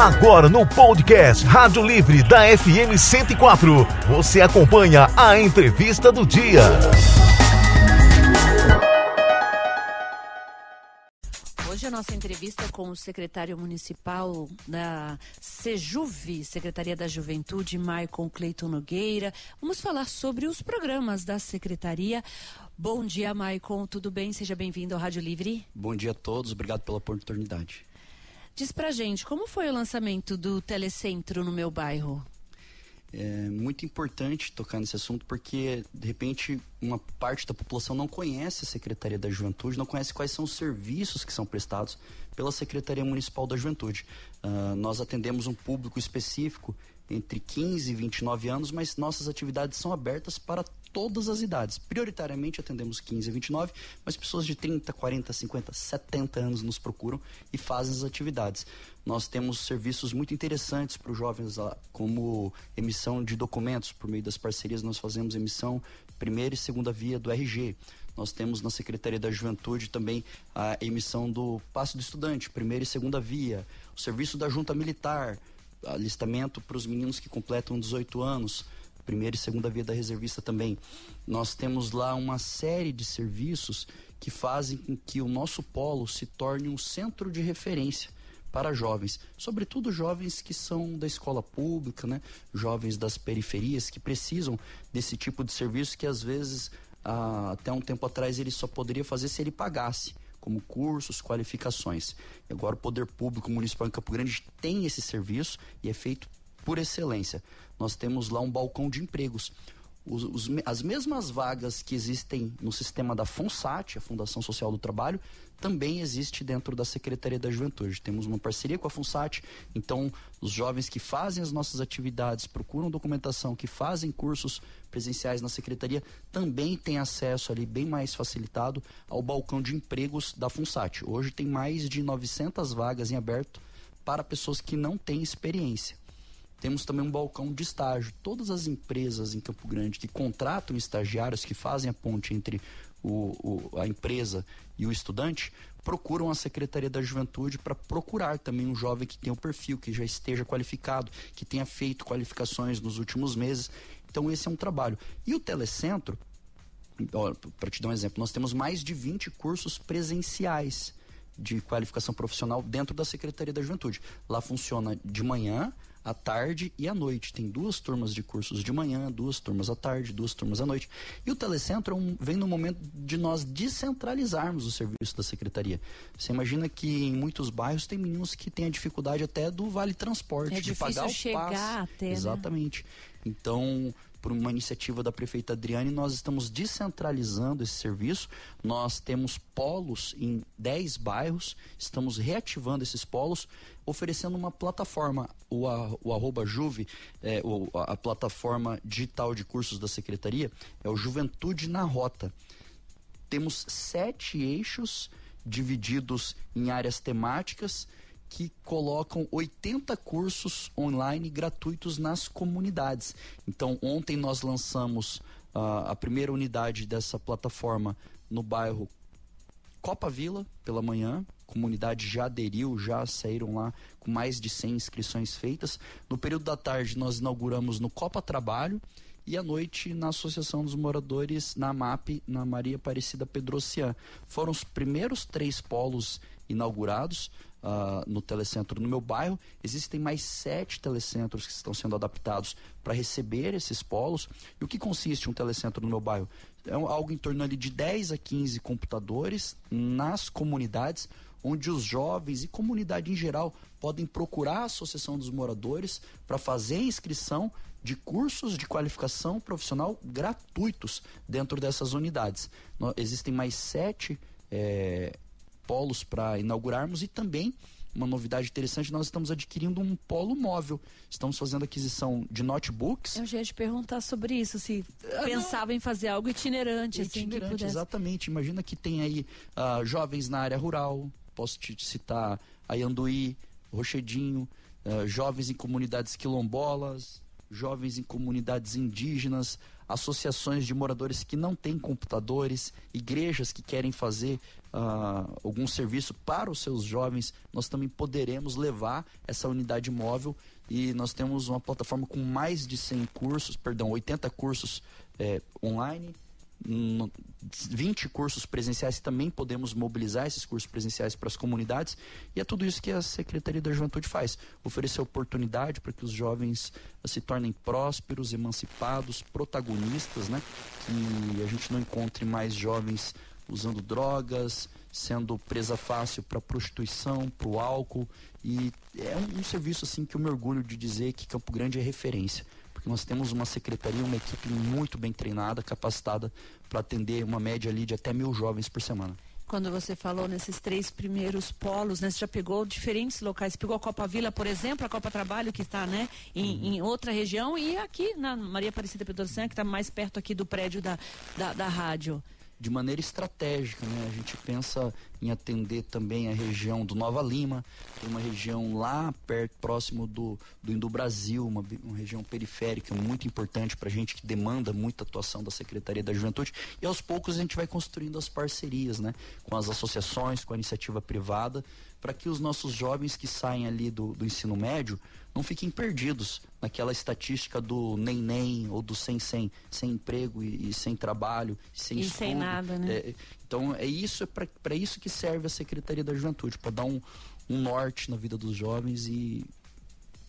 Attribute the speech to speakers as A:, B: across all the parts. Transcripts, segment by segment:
A: Agora no podcast Rádio Livre da FM 104, você acompanha a entrevista do dia.
B: Hoje a nossa entrevista com o secretário municipal da Sejuve, Secretaria da Juventude, Maicon Cleiton Nogueira. Vamos falar sobre os programas da secretaria. Bom dia, Maicon. Tudo bem? Seja bem-vindo ao Rádio Livre.
C: Bom dia a todos. Obrigado pela oportunidade.
B: Diz pra gente, como foi o lançamento do Telecentro no meu bairro?
C: É muito importante tocar nesse assunto porque, de repente, uma parte da população não conhece a Secretaria da Juventude, não conhece quais são os serviços que são prestados pela Secretaria Municipal da Juventude. Uh, nós atendemos um público específico entre 15 e 29 anos, mas nossas atividades são abertas para todas as idades. Prioritariamente atendemos 15 a 29, mas pessoas de 30, 40, 50, 70 anos nos procuram e fazem as atividades. Nós temos serviços muito interessantes para os jovens, como emissão de documentos. Por meio das parcerias, nós fazemos emissão primeira e segunda via do RG. Nós temos na Secretaria da Juventude também a emissão do passe do estudante, primeira e segunda via. O serviço da junta militar, alistamento para os meninos que completam 18 anos primeira e segunda via da reservista também. Nós temos lá uma série de serviços que fazem com que o nosso polo se torne um centro de referência para jovens, sobretudo jovens que são da escola pública, né? jovens das periferias que precisam desse tipo de serviço que às vezes ah, até um tempo atrás ele só poderia fazer se ele pagasse como cursos, qualificações. E agora o poder público municipal em Campo Grande tem esse serviço e é feito por excelência. Nós temos lá um balcão de empregos. Os, os, as mesmas vagas que existem no sistema da FONSAT, a Fundação Social do Trabalho, também existe dentro da Secretaria da Juventude. Temos uma parceria com a FUNSAT, então os jovens que fazem as nossas atividades, procuram documentação, que fazem cursos presenciais na Secretaria, também têm acesso ali bem mais facilitado ao balcão de empregos da FUNSAT. Hoje tem mais de 900 vagas em aberto para pessoas que não têm experiência. Temos também um balcão de estágio. Todas as empresas em Campo Grande que contratam estagiários, que fazem a ponte entre o, o, a empresa e o estudante, procuram a Secretaria da Juventude para procurar também um jovem que tenha o um perfil, que já esteja qualificado, que tenha feito qualificações nos últimos meses. Então, esse é um trabalho. E o Telecentro, para te dar um exemplo, nós temos mais de 20 cursos presenciais de qualificação profissional dentro da Secretaria da Juventude. Lá funciona de manhã, à tarde e à noite. Tem duas turmas de cursos de manhã, duas turmas à tarde, duas turmas à noite. E o Telecentro é vem no momento de nós descentralizarmos o serviço da secretaria. Você imagina que em muitos bairros tem meninos que têm a dificuldade até do vale transporte,
B: é
C: de pagar o
B: chegar
C: passe.
B: Até, né?
C: Exatamente. Então, por uma iniciativa da prefeita Adriane, nós estamos descentralizando esse serviço. Nós temos polos em 10 bairros, estamos reativando esses polos, oferecendo uma plataforma, o, o arroba Juve, é, o, a, a plataforma digital de cursos da Secretaria, é o Juventude na Rota. Temos sete eixos divididos em áreas temáticas que colocam 80 cursos online gratuitos nas comunidades. Então, ontem nós lançamos uh, a primeira unidade dessa plataforma no bairro Copa Vila, pela manhã. A comunidade já aderiu, já saíram lá com mais de 100 inscrições feitas. No período da tarde, nós inauguramos no Copa Trabalho e à noite na Associação dos Moradores, na MAP, na Maria Aparecida Pedrocian. Foram os primeiros três polos inaugurados uh, no telecentro no meu bairro. Existem mais sete telecentros que estão sendo adaptados para receber esses polos. E o que consiste um telecentro no meu bairro? É algo em torno ali de 10 a 15 computadores nas comunidades, onde os jovens e comunidade em geral podem procurar a Associação dos Moradores para fazer inscrição de cursos de qualificação profissional gratuitos dentro dessas unidades. existem mais sete é, polos para inaugurarmos e também uma novidade interessante, nós estamos adquirindo um polo móvel. Estamos fazendo aquisição de notebooks.
B: Eu já ia te perguntar sobre isso, se ah, pensava não. em fazer algo itinerante,
C: itinerante
B: assim.
C: Itinerante, exatamente. Imagina que tem aí uh, jovens na área rural, posso te citar Ayanduí, Rochedinho, uh, jovens em comunidades quilombolas, jovens em comunidades indígenas, associações de moradores que não têm computadores, igrejas que querem fazer uh, algum serviço para os seus jovens, nós também poderemos levar essa unidade móvel e nós temos uma plataforma com mais de 100 cursos, perdão, 80 cursos é, online, 20 cursos presenciais também podemos mobilizar esses cursos presenciais para as comunidades. E é tudo isso que a Secretaria da Juventude faz. Oferecer oportunidade para que os jovens se tornem prósperos, emancipados, protagonistas, né? Que a gente não encontre mais jovens usando drogas, sendo presa fácil para prostituição, para o álcool. E é um, um serviço assim que eu me orgulho de dizer que Campo Grande é referência porque nós temos uma secretaria, uma equipe muito bem treinada, capacitada para atender uma média ali de até mil jovens por semana
B: quando você falou nesses três primeiros polos, né? Você já pegou diferentes locais. Pegou a Copa Vila, por exemplo, a Copa Trabalho, que está né, em, uhum. em outra região, e aqui na Maria Aparecida Pedro Santos, que está mais perto aqui do prédio da, da, da rádio
C: de maneira estratégica. Né? A gente pensa em atender também a região do Nova Lima, tem uma região lá perto, próximo do, do Indo-Brasil, uma, uma região periférica muito importante para a gente, que demanda muita atuação da Secretaria da Juventude. E aos poucos a gente vai construindo as parcerias né? com as associações, com a iniciativa privada, para que os nossos jovens que saem ali do, do ensino médio não fiquem perdidos naquela estatística do nem nem ou do sem sem, sem emprego e, e sem trabalho, sem
B: e
C: estudo.
B: sem nada, né?
C: É, então é isso é para isso que serve a Secretaria da Juventude, para dar um, um norte na vida dos jovens e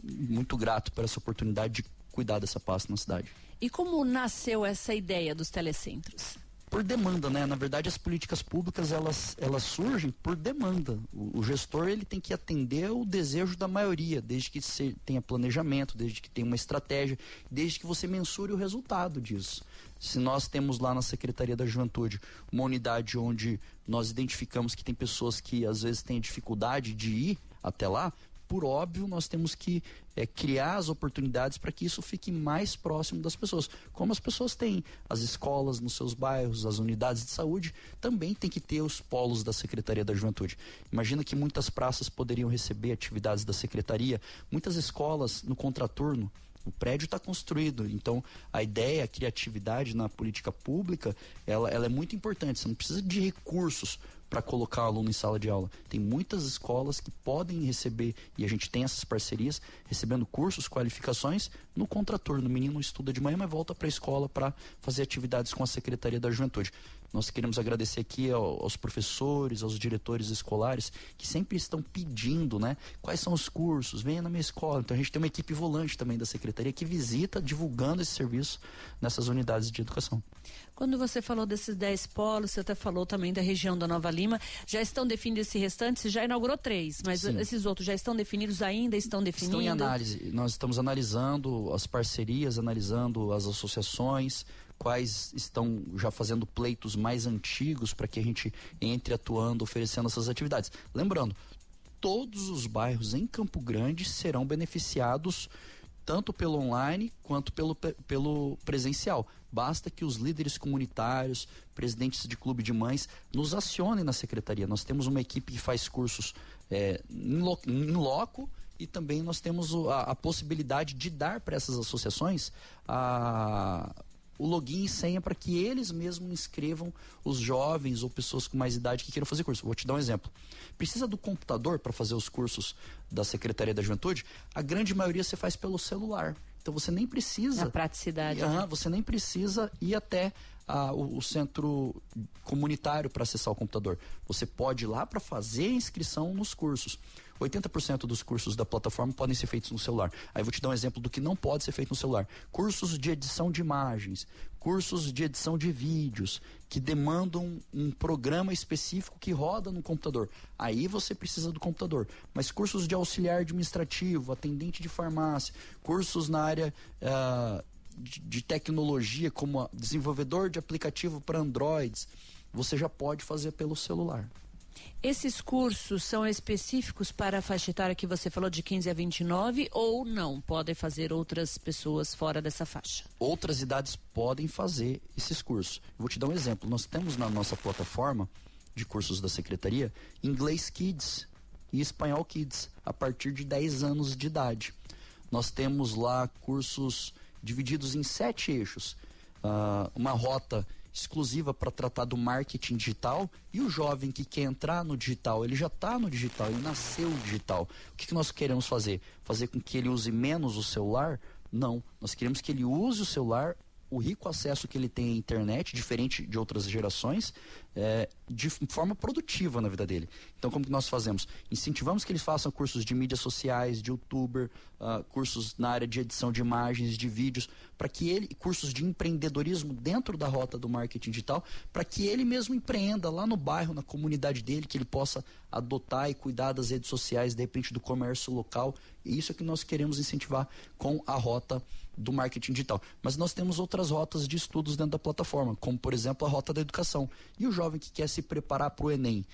C: muito grato por essa oportunidade de cuidar dessa pasta na cidade.
B: E como nasceu essa ideia dos telecentros?
C: Por demanda, né? Na verdade, as políticas públicas elas, elas surgem por demanda. O, o gestor ele tem que atender o desejo da maioria, desde que você tenha planejamento, desde que tenha uma estratégia, desde que você mensure o resultado disso. Se nós temos lá na Secretaria da Juventude uma unidade onde nós identificamos que tem pessoas que às vezes têm dificuldade de ir até lá, por óbvio, nós temos que é, criar as oportunidades para que isso fique mais próximo das pessoas. Como as pessoas têm as escolas nos seus bairros, as unidades de saúde, também tem que ter os polos da Secretaria da Juventude. Imagina que muitas praças poderiam receber atividades da Secretaria, muitas escolas no contraturno o prédio está construído, então a ideia, a criatividade na política pública, ela, ela é muito importante. Você não precisa de recursos para colocar aluno em sala de aula. Tem muitas escolas que podem receber, e a gente tem essas parcerias, recebendo cursos, qualificações no contraturno. O menino estuda de manhã, mas volta para a escola para fazer atividades com a Secretaria da Juventude. Nós queremos agradecer aqui aos professores, aos diretores escolares que sempre estão pedindo, né? Quais são os cursos? Venha na minha escola. Então a gente tem uma equipe volante também da secretaria que visita divulgando esse serviço nessas unidades de educação.
B: Quando você falou desses 10 polos, você até falou também da região da Nova Lima, já estão definidos esse restante, você já inaugurou três, mas Sim. esses outros já estão definidos ainda, estão definidos?
C: Estão em análise. Nós estamos analisando as parcerias, analisando as associações, quais estão já fazendo pleitos mais antigos para que a gente entre atuando, oferecendo essas atividades. Lembrando, todos os bairros em Campo Grande serão beneficiados tanto pelo online quanto pelo, pelo presencial. Basta que os líderes comunitários, presidentes de clube de mães, nos acionem na secretaria. Nós temos uma equipe que faz cursos é, em, lo, em loco e também nós temos a, a possibilidade de dar para essas associações a o login e senha para que eles mesmos inscrevam os jovens ou pessoas com mais idade que queiram fazer curso. Vou te dar um exemplo. Precisa do computador para fazer os cursos da Secretaria da Juventude? A grande maioria você faz pelo celular. Então você nem precisa.
B: A praticidade.
C: Uh, né? Você nem precisa ir até uh, o, o, centro comunitário para acessar o computador. Você pode ir lá para fazer a inscrição nos cursos. 80% dos cursos da plataforma podem ser feitos no celular. Aí vou te dar um exemplo do que não pode ser feito no celular. Cursos de edição de imagens, cursos de edição de vídeos, que demandam um programa específico que roda no computador. Aí você precisa do computador. Mas cursos de auxiliar administrativo, atendente de farmácia, cursos na área. Uh, de, de tecnologia, como desenvolvedor de aplicativo para Androids, você já pode fazer pelo celular.
B: Esses cursos são específicos para a faixa etária que você falou de 15 a 29 ou não? Podem fazer outras pessoas fora dessa faixa?
C: Outras idades podem fazer esses cursos. Vou te dar um exemplo. Nós temos na nossa plataforma de cursos da secretaria inglês Kids e espanhol Kids a partir de 10 anos de idade. Nós temos lá cursos divididos em sete eixos uh, uma rota exclusiva para tratar do marketing digital e o jovem que quer entrar no digital, ele já está no digital, ele nasceu digital. O que, que nós queremos fazer? Fazer com que ele use menos o celular? Não. Nós queremos que ele use o celular o rico acesso que ele tem à internet, diferente de outras gerações, é, de forma produtiva na vida dele. Então, como que nós fazemos? Incentivamos que eles façam cursos de mídias sociais, de youtuber, uh, cursos na área de edição de imagens, de vídeos, para que ele, cursos de empreendedorismo dentro da rota do marketing digital, para que ele mesmo empreenda lá no bairro, na comunidade dele, que ele possa adotar e cuidar das redes sociais, de repente do comércio local. E isso é que nós queremos incentivar com a rota do marketing digital. Mas nós temos outras rotas de estudos dentro da plataforma, como por exemplo a rota da educação. E o jovem que quer se preparar para o Enem?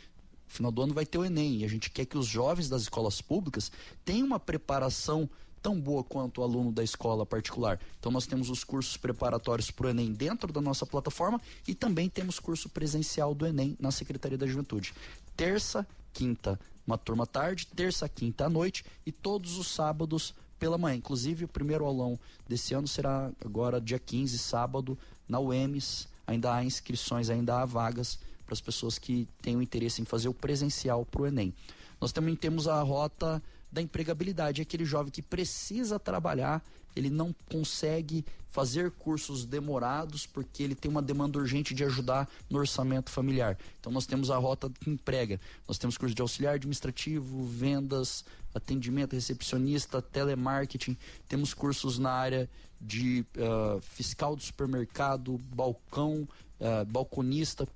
C: final do ano vai ter o Enem e a gente quer que os jovens das escolas públicas tenham uma preparação tão boa quanto o aluno da escola particular. Então nós temos os cursos preparatórios para o Enem dentro da nossa plataforma e também temos curso presencial do Enem na Secretaria da Juventude. Terça, quinta, uma turma tarde, terça, quinta à noite e todos os sábados pela manhã. Inclusive, o primeiro aulão desse ano será agora dia 15, sábado, na UEMS. Ainda há inscrições, ainda há vagas para as pessoas que tenham interesse em fazer o presencial para o Enem. Nós também temos a rota da empregabilidade, é aquele jovem que precisa trabalhar, ele não consegue fazer cursos demorados porque ele tem uma demanda urgente de ajudar no orçamento familiar. Então nós temos a rota que emprega. Nós temos curso de auxiliar administrativo, vendas, atendimento recepcionista, telemarketing. Temos cursos na área de uh, fiscal do supermercado, balcão, uh, balconista.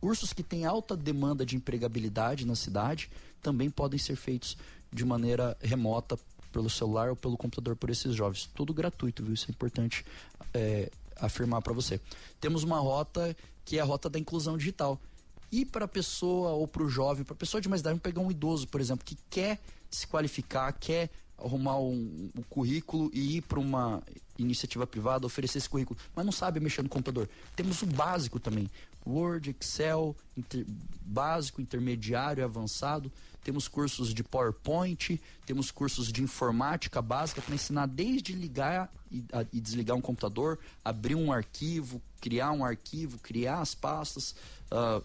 C: Cursos que têm alta demanda de empregabilidade na cidade também podem ser feitos de maneira remota pelo celular ou pelo computador por esses jovens. Tudo gratuito, viu? Isso é importante é, afirmar para você. Temos uma rota que é a rota da inclusão digital. E para a pessoa ou para o jovem, para a pessoa de mais idade, pegar um idoso, por exemplo, que quer se qualificar, quer arrumar um, um currículo e ir para uma iniciativa privada, oferecer esse currículo, mas não sabe mexer no computador. Temos o básico também. Word, Excel, inter, básico, intermediário, avançado. Temos cursos de PowerPoint, temos cursos de informática básica para ensinar desde ligar e, a, e, desligar um computador, abrir um arquivo, criar um arquivo, criar as pastas, uh,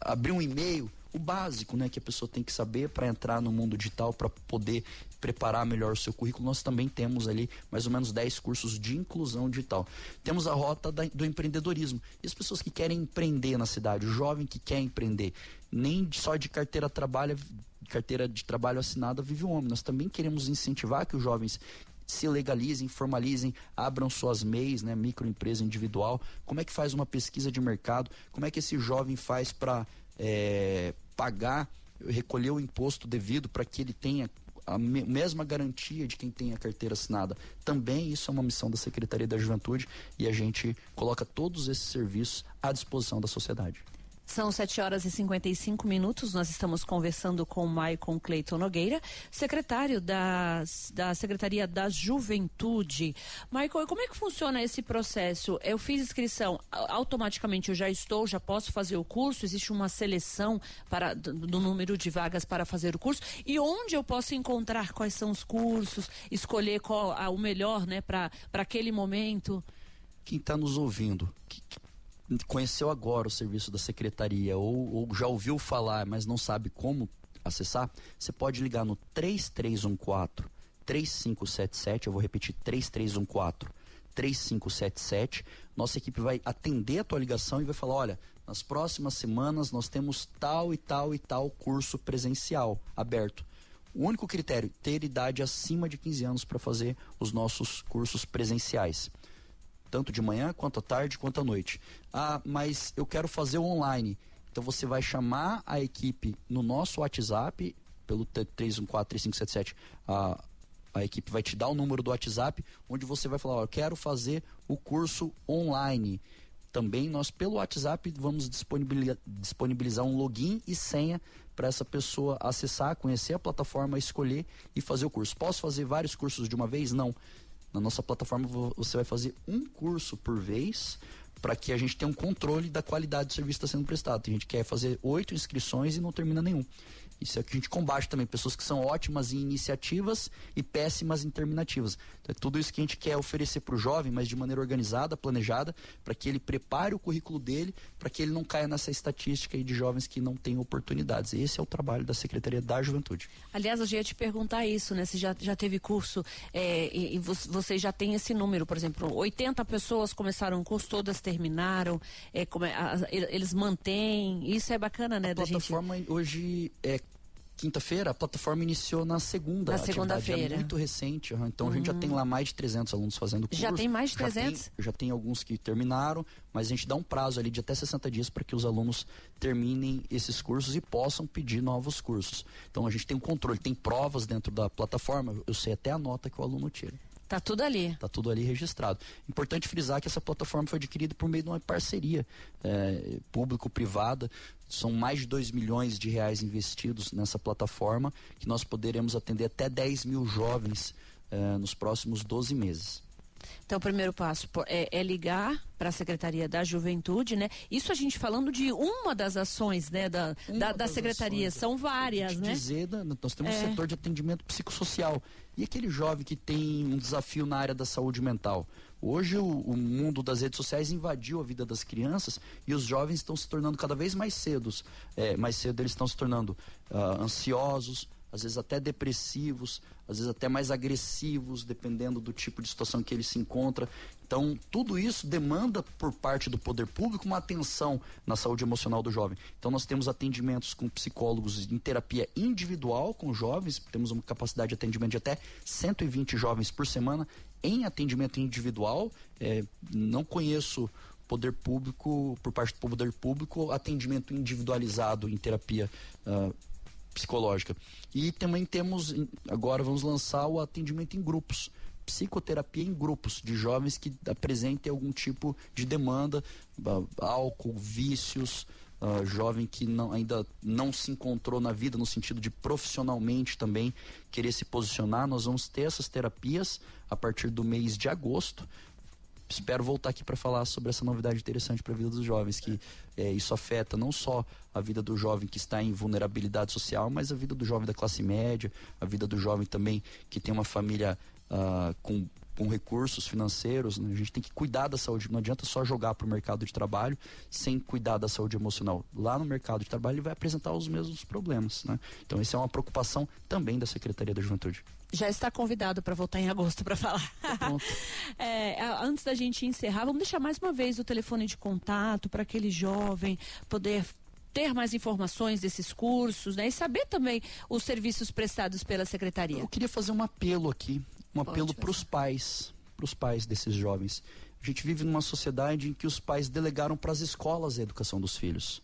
C: abrir um e-mail, o básico, né, que a pessoa tem que saber para entrar no mundo digital, para poder preparar melhor o seu currículo. Nós também temos ali mais ou menos 10 cursos de inclusão digital. Temos a rota da, do empreendedorismo. E as pessoas que querem empreender na cidade, o jovem que quer empreender, nem só de carteira trabalha carteira de trabalho assinada vive o homem. Nós também queremos incentivar que os jovens se legalizem, formalizem, abram suas MEIs, né, microempresa individual. Como é que faz uma pesquisa de mercado? Como é que esse jovem faz para é, pagar, recolher o imposto devido para que ele tenha a mesma garantia de quem tem a carteira assinada. Também isso é uma missão da Secretaria da Juventude e a gente coloca todos esses serviços à disposição da sociedade.
B: São 7 horas e 55 minutos. Nós estamos conversando com o Maicon Cleiton Nogueira, secretário da, da Secretaria da Juventude. Maicon, como é que funciona esse processo? Eu fiz inscrição, automaticamente eu já estou, já posso fazer o curso? Existe uma seleção para, do número de vagas para fazer o curso? E onde eu posso encontrar quais são os cursos, escolher qual a, o melhor né, para aquele momento?
C: Quem está nos ouvindo, que, conheceu agora o serviço da secretaria ou, ou já ouviu falar, mas não sabe como acessar, você pode ligar no 3314 3577, eu vou repetir 3314 3577. Nossa equipe vai atender a tua ligação e vai falar: olha, nas próximas semanas nós temos tal e tal e tal curso presencial aberto. O único critério, ter idade acima de 15 anos para fazer os nossos cursos presenciais tanto de manhã quanto à tarde quanto à noite. Ah, mas eu quero fazer online. Então você vai chamar a equipe no nosso WhatsApp, pelo 314-3577, a, a equipe vai te dar o número do WhatsApp, onde você vai falar, eu quero fazer o curso online. Também nós, pelo WhatsApp, vamos disponibilizar um login e senha para essa pessoa acessar, conhecer a plataforma, escolher e fazer o curso. Posso fazer vários cursos de uma vez? Não. Na nossa plataforma você vai fazer um curso por vez para que a gente tenha um controle da qualidade do serviço que está sendo prestado. A gente quer fazer oito inscrições e não termina nenhum. Isso é o que a gente combate também, pessoas que são ótimas em iniciativas e péssimas em terminativas. Então, é tudo isso que a gente quer oferecer para o jovem, mas de maneira organizada, planejada, para que ele prepare o currículo dele, para que ele não caia nessa estatística de jovens que não têm oportunidades. Esse é o trabalho da Secretaria da Juventude.
B: Aliás, eu já ia te perguntar isso, né? Você já, já teve curso é, e, e você já tem esse número, por exemplo, 80 pessoas começaram o curso, todas terminaram, é, como é, a, eles mantêm, isso é bacana, né?
C: A plataforma
B: gente...
C: hoje é quinta-feira, a plataforma iniciou na segunda.
B: Na segunda-feira.
C: É muito recente, então uhum. a gente já tem lá mais de 300 alunos fazendo curso.
B: Já tem mais de 300?
C: Já tem, já tem alguns que terminaram, mas a gente dá um prazo ali de até 60 dias para que os alunos terminem esses cursos e possam pedir novos cursos. Então a gente tem um controle, tem provas dentro da plataforma, eu sei até a nota que o aluno tira.
B: Tá tudo ali.
C: Tá tudo ali registrado. Importante frisar que essa plataforma foi adquirida por meio de uma parceria é, público-privada. São mais de 2 milhões de reais investidos nessa plataforma, que nós poderemos atender até 10 mil jovens é, nos próximos 12 meses.
B: Então, o primeiro passo é, é ligar para a Secretaria da Juventude, né? Isso a gente falando de uma das ações, né, da, da, da Secretaria. Ações, São várias, né?
C: Dizer, nós temos é. um setor de atendimento psicossocial. E aquele jovem que tem um desafio na área da saúde mental? Hoje o, o, mundo das redes sociais invadiu a vida das crianças e os jovens estão se tornando cada vez mais cedos, é, mais cedo eles estão se tornando uh, ansiosos, às vezes até depressivos, às vezes até mais agressivos, dependendo do tipo de situação que ele se encontra. Então, tudo isso demanda por parte do poder público uma atenção na saúde emocional do jovem. Então, nós temos atendimentos com psicólogos em terapia individual com jovens, temos uma capacidade de atendimento de até 120 jovens por semana em atendimento individual. É, não conheço poder público, por parte do poder público, atendimento individualizado em terapia uh, psicológica. E também temos, agora vamos lançar o atendimento em grupos. Psicoterapia em grupos de jovens que apresentem algum tipo de demanda, álcool, vícios, uh, jovem que não, ainda não se encontrou na vida no sentido de profissionalmente também querer se posicionar. Nós vamos ter essas terapias a partir do mês de agosto espero voltar aqui para falar sobre essa novidade interessante para a vida dos jovens, que é, isso afeta não só a vida do jovem que está em vulnerabilidade social, mas a vida do jovem da classe média, a vida do jovem também que tem uma família uh, com com recursos financeiros, né? a gente tem que cuidar da saúde. Não adianta só jogar para o mercado de trabalho sem cuidar da saúde emocional. Lá no mercado de trabalho ele vai apresentar os mesmos problemas. Né? Então, isso é uma preocupação também da Secretaria da Juventude.
B: Já está convidado para voltar em agosto para falar. Tá é, antes da gente encerrar, vamos deixar mais uma vez o telefone de contato para aquele jovem poder ter mais informações desses cursos, né? E saber também os serviços prestados pela secretaria.
C: Eu queria fazer um apelo aqui um apelo para os pais, para os pais desses jovens. A gente vive numa sociedade em que os pais delegaram para as escolas a educação dos filhos.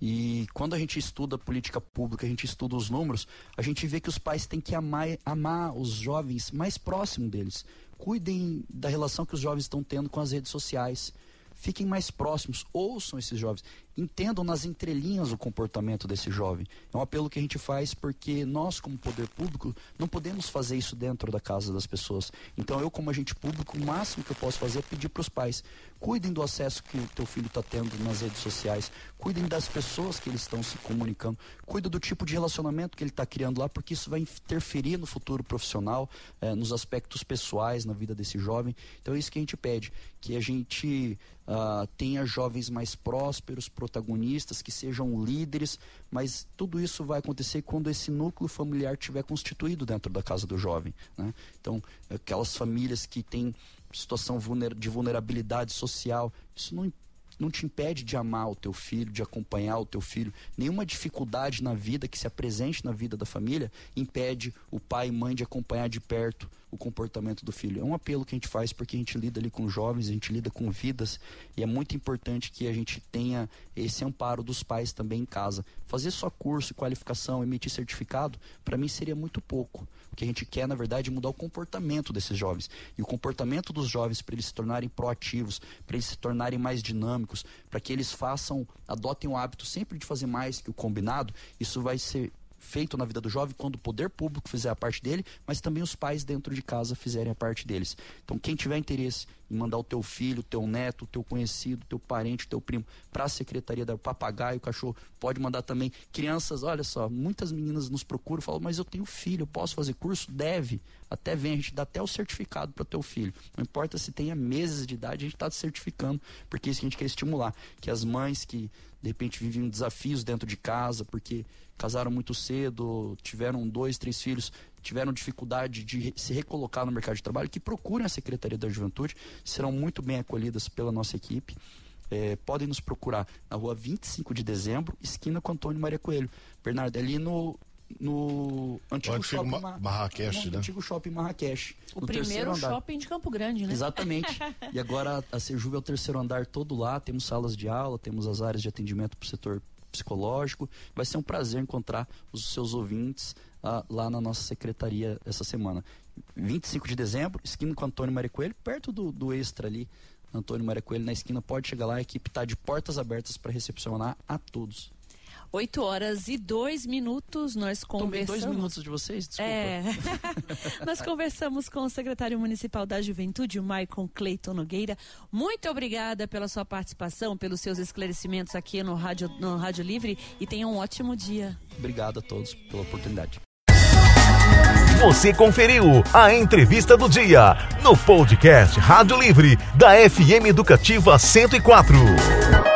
C: E quando a gente estuda política pública, a gente estuda os números, a gente vê que os pais têm que amar, amar os jovens mais próximo deles. Cuidem da relação que os jovens estão tendo com as redes sociais. Fiquem mais próximos, ouçam esses jovens entendam nas entrelinhas o comportamento desse jovem. É um apelo que a gente faz porque nós, como poder público, não podemos fazer isso dentro da casa das pessoas. Então, eu, como agente público, o máximo que eu posso fazer é pedir para os pais: cuidem do acesso que o teu filho está tendo nas redes sociais, cuidem das pessoas que eles estão se comunicando, cuida do tipo de relacionamento que ele está criando lá, porque isso vai interferir no futuro profissional, eh, nos aspectos pessoais, na vida desse jovem. Então, é isso que a gente pede: que a gente uh, tenha jovens mais prósperos, protagonistas, que sejam líderes, mas tudo isso vai acontecer quando esse núcleo familiar tiver constituído dentro da casa do jovem. Né? Então, aquelas famílias que têm situação de vulnerabilidade social, isso não não te impede de amar o teu filho, de acompanhar o teu filho. Nenhuma dificuldade na vida que se apresente na vida da família impede o pai e mãe de acompanhar de perto o comportamento do filho. É um apelo que a gente faz porque a gente lida ali com jovens, a gente lida com vidas e é muito importante que a gente tenha esse amparo dos pais também em casa. Fazer só curso, qualificação, emitir certificado, para mim seria muito pouco. O que a gente quer, na verdade, é mudar o comportamento desses jovens. E o comportamento dos jovens para eles se tornarem proativos, para eles se tornarem mais dinâmicos, para que eles façam, adotem o hábito sempre de fazer mais que o combinado, isso vai ser feito na vida do jovem quando o poder público fizer a parte dele, mas também os pais dentro de casa fizerem a parte deles. Então, quem tiver interesse em mandar o teu filho, o teu neto, o teu conhecido, o teu parente, o teu primo para a secretaria da papagaio, cachorro, pode mandar também. Crianças, olha só, muitas meninas nos procuram, falam, mas eu tenho filho, eu posso fazer curso? Deve. Até vem, a gente dá até o certificado para o teu filho. Não importa se tenha meses de idade, a gente está certificando, porque é isso que a gente quer estimular. Que as mães que de repente vivem desafios dentro de casa, porque casaram muito cedo, tiveram dois, três filhos, tiveram dificuldade de se recolocar no mercado de trabalho, que procurem a Secretaria da Juventude, serão muito bem acolhidas pela nossa equipe. É, podem nos procurar na rua 25 de dezembro, esquina com Antônio Maria Coelho. Bernardo, é ali no, no antigo,
D: antigo
C: shopping
D: Ma Marrakech,
C: no,
D: né?
C: antigo shopping Marrakech.
B: O primeiro shopping de Campo Grande, né?
C: Exatamente. e agora a Sejuve é o terceiro andar todo lá, temos salas de aula, temos as áreas de atendimento para o setor psicológico. Vai ser um prazer encontrar os seus ouvintes uh, lá na nossa secretaria essa semana. 25 de dezembro, esquina com Antônio Maria Coelho, perto do, do Extra ali. Antônio Maria Coelho na esquina, pode chegar lá, a equipe está de portas abertas para recepcionar a todos.
B: 8 horas e 2 minutos, nós conversamos.
C: Tomei dois minutos de vocês, desculpa.
B: É. nós conversamos com o secretário municipal da Juventude, o Maicon Cleiton Nogueira. Muito obrigada pela sua participação, pelos seus esclarecimentos aqui no Rádio, no Rádio Livre e tenha um ótimo dia.
C: Obrigado a todos pela oportunidade.
A: Você conferiu a entrevista do dia no podcast Rádio Livre da FM Educativa 104.